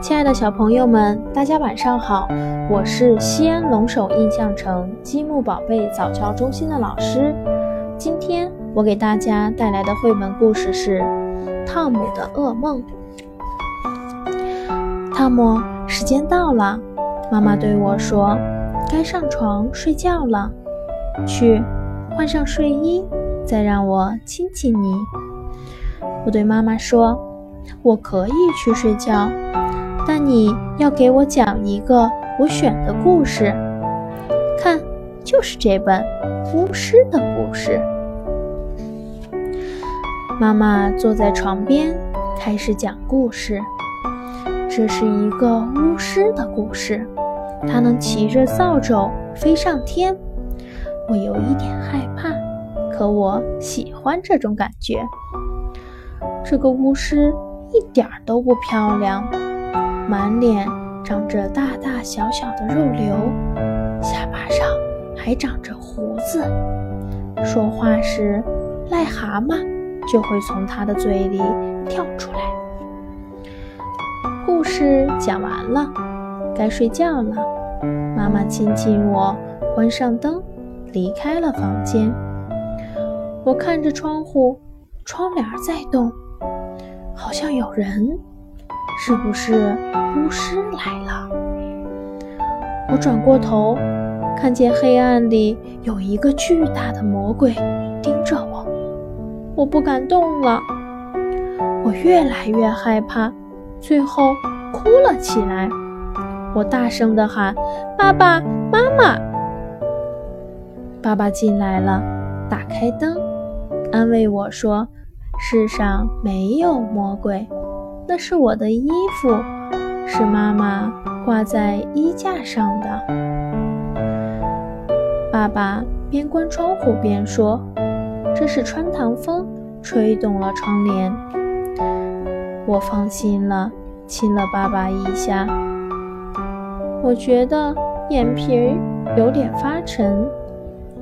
亲爱的小朋友们，大家晚上好！我是西安龙首印象城积木宝贝早教中心的老师。今天我给大家带来的绘本故事是《汤姆的噩梦》。汤姆，时间到了，妈妈对我说：“该上床睡觉了。”去，换上睡衣，再让我亲亲你。我对妈妈说：“我可以去睡觉，但你要给我讲一个我选的故事。看，就是这本巫师的故事。”妈妈坐在床边，开始讲故事。这是一个巫师的故事，他能骑着扫帚飞上天。我有一点害怕，可我喜欢这种感觉。这个巫师一点都不漂亮，满脸长着大大小小的肉瘤，下巴上还长着胡子。说话时，癞蛤蟆就会从他的嘴里跳出来。故事讲完了，该睡觉了。妈妈亲亲我，关上灯。离开了房间，我看着窗户，窗帘在动，好像有人，是不是巫师来了？我转过头，看见黑暗里有一个巨大的魔鬼盯着我，我不敢动了，我越来越害怕，最后哭了起来。我大声地喊：“爸爸妈妈！”爸爸进来了，打开灯，安慰我说：“世上没有魔鬼，那是我的衣服，是妈妈挂在衣架上的。”爸爸边关窗户边说：“这是穿堂风吹动了窗帘。”我放心了，亲了爸爸一下。我觉得眼皮儿有点发沉。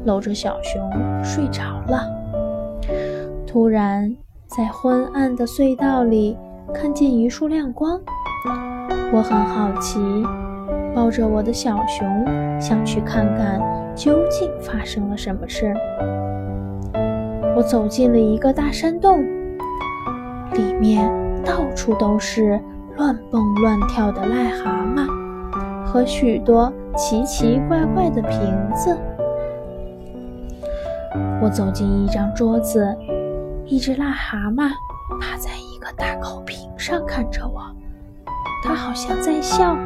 搂着小熊睡着了。突然，在昏暗的隧道里看见一束亮光，我很好奇，抱着我的小熊想去看看究竟发生了什么事。我走进了一个大山洞，里面到处都是乱蹦乱跳的癞蛤蟆和许多奇奇怪怪的瓶子。我走进一张桌子，一只癞蛤蟆趴在一个大口瓶上看着我，它好像在笑。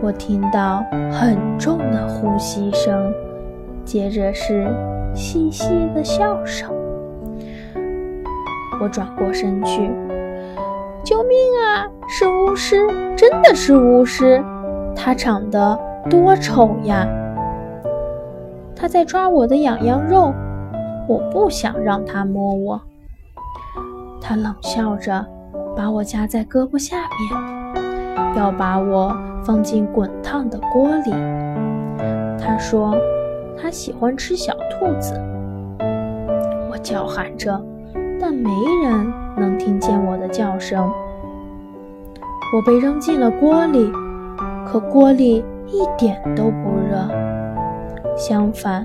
我听到很重的呼吸声，接着是细细的笑声。我转过身去，救命啊！是巫师，真的是巫师！他长得多丑呀！他在抓我的痒痒肉，我不想让他摸我。他冷笑着，把我夹在胳膊下面，要把我放进滚烫的锅里。他说他喜欢吃小兔子。我叫喊着，但没人能听见我的叫声。我被扔进了锅里，可锅里一点都不热。相反，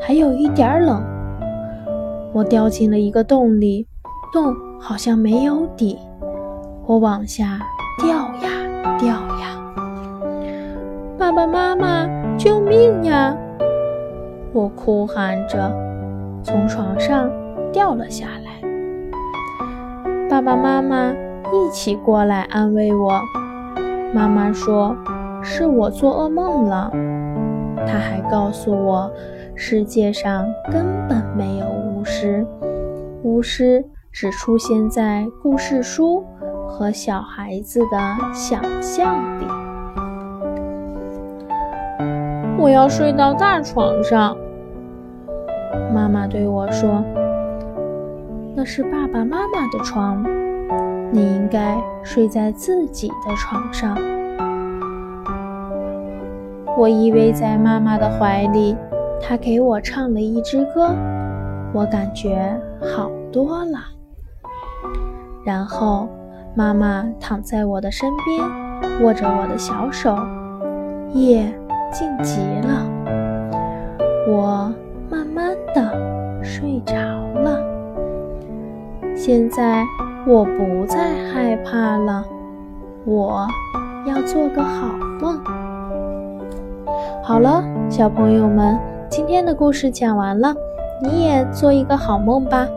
还有一点冷。我掉进了一个洞里，洞好像没有底。我往下掉呀掉呀。爸爸妈妈，救命呀！我哭喊着，从床上掉了下来。爸爸妈妈一起过来安慰我。妈妈说：“是我做噩梦了。”她还告诉我，世界上根本没有巫师，巫师只出现在故事书和小孩子的想象里。我要睡到大床上，妈妈对我说：“那是爸爸妈妈的床，你应该睡在自己的床上。”我依偎在妈妈的怀里，她给我唱了一支歌，我感觉好多了。然后，妈妈躺在我的身边，握着我的小手。夜静极了，我慢慢的睡着了。现在我不再害怕了，我要做个好梦。好了，小朋友们，今天的故事讲完了，你也做一个好梦吧。